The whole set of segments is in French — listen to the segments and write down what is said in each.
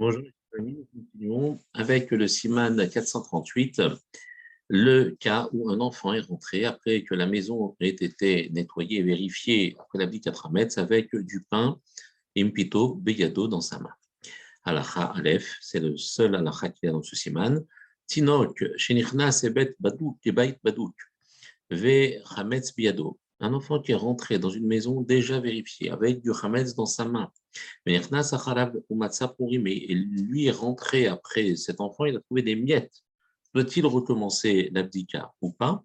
Bonjour, nous continuons avec le Siman 438, le cas où un enfant est rentré après que la maison ait été nettoyée et vérifiée après la 4 mètres avec du pain impito beyado dans sa main. Alacha Aleph, c'est le seul alacha qu'il y a dans ce Siman. Tinok, shenichna sebet badouk, kebait badouk, ve chametz biyado. Un enfant qui est rentré dans une maison déjà vérifiée avec du chametz dans sa main mais lui est rentré après cet enfant, il a trouvé des miettes. Doit-il recommencer l'abdika ou pas?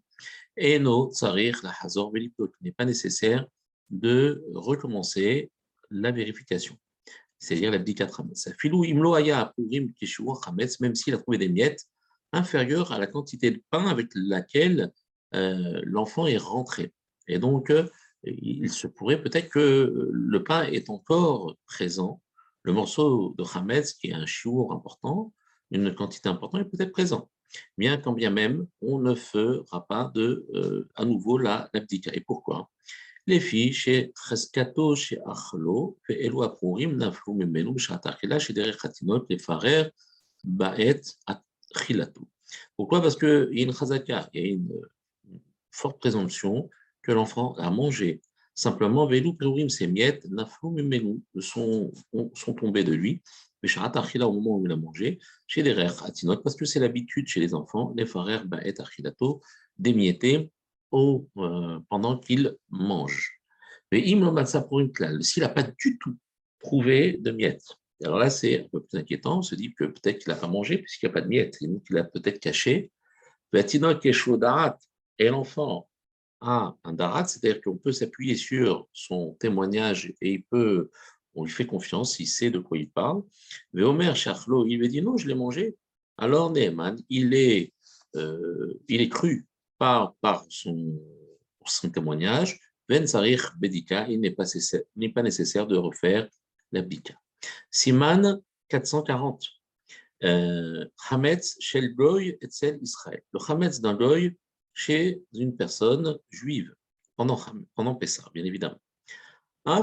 Et non, la hazor il n'est pas nécessaire de recommencer la vérification, c'est-à-dire l'abdika trametz. Filou imlo aya même s'il a trouvé des miettes inférieures à la quantité de pain avec laquelle euh, l'enfant est rentré. Et donc, euh, il se pourrait peut-être que le pain est encore présent, le morceau de Hametz, qui est un chiour important, une quantité importante, est peut-être présent. Bien quand bien même, on ne fera pas de, euh, à nouveau la l'abdika. Et pourquoi? Les filles, chez Cheskato, chez Achlo, Elo Apourim, Naflou Memenu, Shatakila, chez Derech Khatinot, les Farer, Baet, Achilato. Pourquoi? Parce qu'il y a une chazaka, il y a une forte présomption que l'enfant a mangé. Simplement, Velou Perurim, ses miettes, Naflou sont, sont tombées de lui. Mais Sharat au moment où il a mangé, chez les rères Atinot, parce que c'est l'habitude chez les enfants, les farer Baet Achilato, d'émietter au, euh, pendant qu'ils mangent. Mais s'il n'a pas du tout trouvé de miettes, alors là, c'est un peu plus inquiétant. On se dit que peut-être qu'il n'a pas mangé puisqu'il n'y a pas de miettes, il a peut-être caché. Et l'enfant un darat, c'est-à-dire qu'on peut s'appuyer sur son témoignage et il peut, on lui fait confiance, il sait de quoi il parle. Mais Omer Charlot, il lui dit non, je l'ai mangé. Alors Neyman, il est, euh, il est cru par, par son, témoignage. Ben Sarich Bedika, il n'est pas, pas, nécessaire de refaire l'abdika. Siman 440. Euh, Hametz Shel Goy Etzel Israël. Le Hametz d'un Goy, chez une personne juive pendant, pendant Pessah, bien évidemment. Même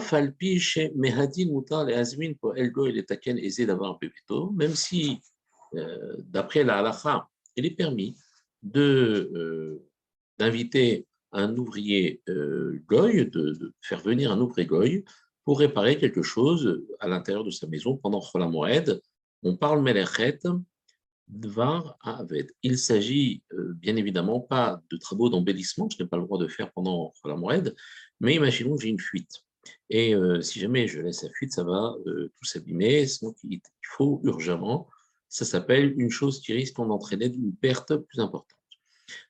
si, euh, d'après la halakha, il est permis euh, d'inviter un ouvrier euh, goy, de, faire venir un ouvrier goy pour réparer quelque chose à l'intérieur de sa maison pendant Chola On parle Melechet, Dvar Aved. Il s'agit euh, bien évidemment pas de travaux d'embellissement, je n'ai pas le droit de faire pendant la moed, mais imaginons que j'ai une fuite. Et euh, si jamais je laisse la fuite, ça va euh, tout s'abîmer, il faut urgemment, ça s'appelle une chose qui risque d'entraîner une perte plus importante.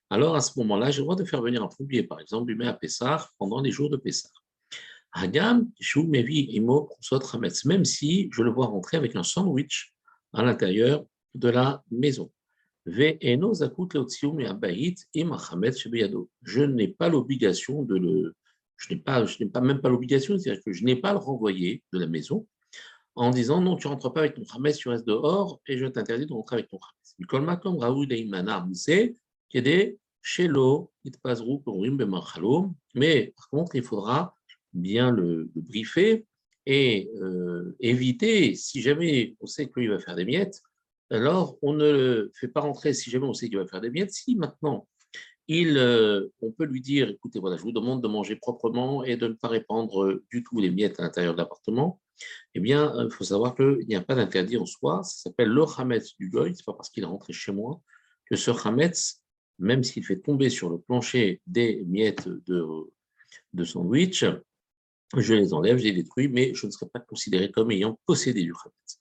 Alors à ce moment-là, j'ai le droit de faire venir un plombier, par exemple, lui à Pessar pendant les jours de Pessar. Hagam, même si je le vois rentrer avec un sandwich à l'intérieur de la maison. Je n'ai pas l'obligation de le, je n'ai pas, je n'ai pas même pas l'obligation, c'est-à-dire que je n'ai pas le renvoyer de la maison en disant non, tu ne rentres pas avec ton chametz, tu restes dehors et je t'interdis de rentrer avec ton chametz. Mais par contre, il faudra bien le, briefer et euh, éviter, si jamais on sait qu'il va faire des miettes, alors on ne le fait pas rentrer si jamais on sait qu'il va faire des miettes. Si maintenant, il, euh, on peut lui dire, écoutez, voilà, je vous demande de manger proprement et de ne pas répandre du tout les miettes à l'intérieur de l'appartement, eh bien, il faut savoir qu'il n'y a pas d'interdit en soi. Ça s'appelle le Hametz du Goy. Ce n'est pas parce qu'il est rentré chez moi que ce Hametz, même s'il fait tomber sur le plancher des miettes de, sandwich, je les enlève, je les détruis, mais je ne serai pas considéré comme ayant possédé du Hametz.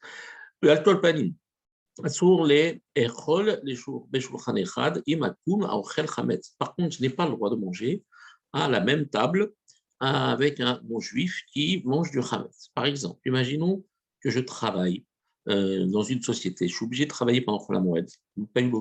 Le Altol Panim, sur les Par contre, je n'ai pas le droit de manger à la même table avec un bon juif qui mange du chametz. Par exemple, imaginons que je travaille euh, dans une société, je suis obligé de travailler pendant la moed, je n'ai pas eu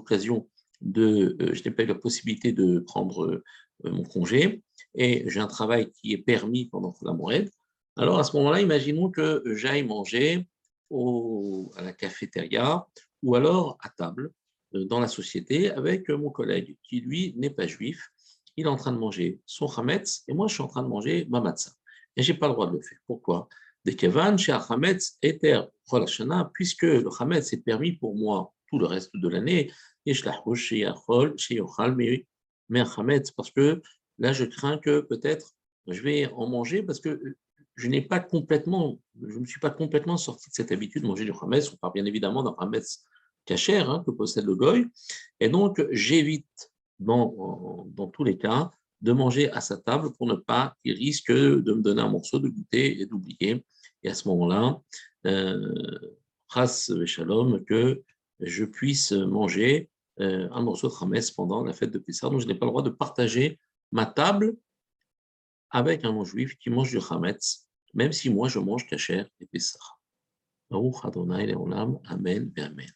de, euh, je pas la possibilité de prendre euh, mon congé, et j'ai un travail qui est permis pendant la moed. Alors à ce moment-là, imaginons que j'aille manger à la cafétéria ou alors à table euh, dans la société avec mon collègue qui, lui, n'est pas juif. Il est en train de manger son chametz et moi, je suis en train de manger ma matzah. Et je n'ai pas le droit de le faire. Pourquoi? De Kevan, chez Hametz, Eter, puisque le Hametz est permis pour moi tout le reste de l'année, et je chez Yachol, chez Yochal, mais un Hametz, parce que là, je crains que peut-être je vais en manger parce que je n'ai pas complètement, je ne me suis pas complètement sorti de cette habitude de manger du Hametz. On parle bien évidemment d'un Hametz cachère hein, que possède le Goy. Et donc, j'évite dans, dans tous les cas de manger à sa table pour ne pas qu'il risque de me donner un morceau de goûter et d'oublier. Et à ce moment-là, grâce euh, Shalom, que je puisse manger euh, un morceau de Hametz pendant la fête de Pessah. Donc, je n'ai pas le droit de partager ma table avec un non-juif qui mange du Hametz, même si moi je mange Kacher et Pessah. Baruch Adonai Leolam, Amen Amen.